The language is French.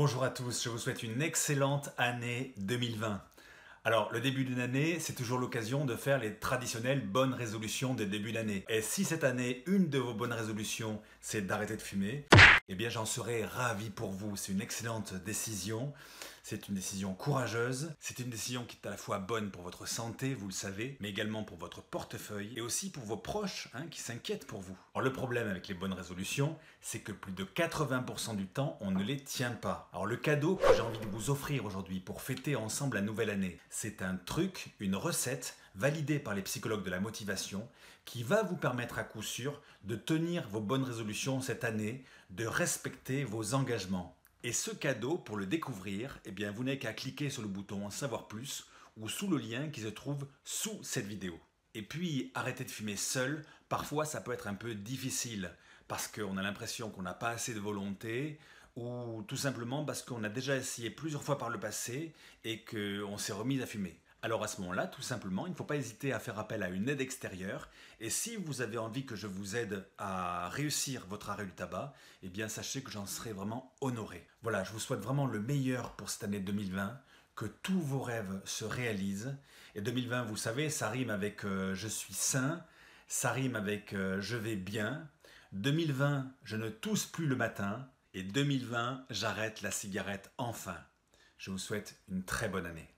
Bonjour à tous, je vous souhaite une excellente année 2020. Alors, le début d'une année, c'est toujours l'occasion de faire les traditionnelles bonnes résolutions de début d'année. Et si cette année, une de vos bonnes résolutions, c'est d'arrêter de fumer, eh bien j'en serais ravi pour vous. C'est une excellente décision. C'est une décision courageuse. C'est une décision qui est à la fois bonne pour votre santé, vous le savez, mais également pour votre portefeuille et aussi pour vos proches hein, qui s'inquiètent pour vous. Alors le problème avec les bonnes résolutions, c'est que plus de 80% du temps, on ne les tient pas. Alors le cadeau que j'ai envie de vous offrir aujourd'hui pour fêter ensemble la nouvelle année, c'est un truc, une recette validée par les psychologues de la motivation qui va vous permettre à coup sûr de tenir vos bonnes résolutions cette année, de respecter vos engagements. Et ce cadeau, pour le découvrir, eh bien, vous n'avez qu'à cliquer sur le bouton En savoir plus ou sous le lien qui se trouve sous cette vidéo. Et puis, arrêter de fumer seul, parfois ça peut être un peu difficile parce qu'on a l'impression qu'on n'a pas assez de volonté ou tout simplement parce qu'on a déjà essayé plusieurs fois par le passé et qu'on s'est remis à fumer. Alors à ce moment-là, tout simplement, il ne faut pas hésiter à faire appel à une aide extérieure. Et si vous avez envie que je vous aide à réussir votre arrêt du tabac, eh bien sachez que j'en serai vraiment honoré. Voilà, je vous souhaite vraiment le meilleur pour cette année 2020, que tous vos rêves se réalisent. Et 2020, vous savez, ça rime avec euh, je suis sain, ça rime avec euh, je vais bien. 2020, je ne tousse plus le matin. Et 2020, j'arrête la cigarette enfin. Je vous souhaite une très bonne année.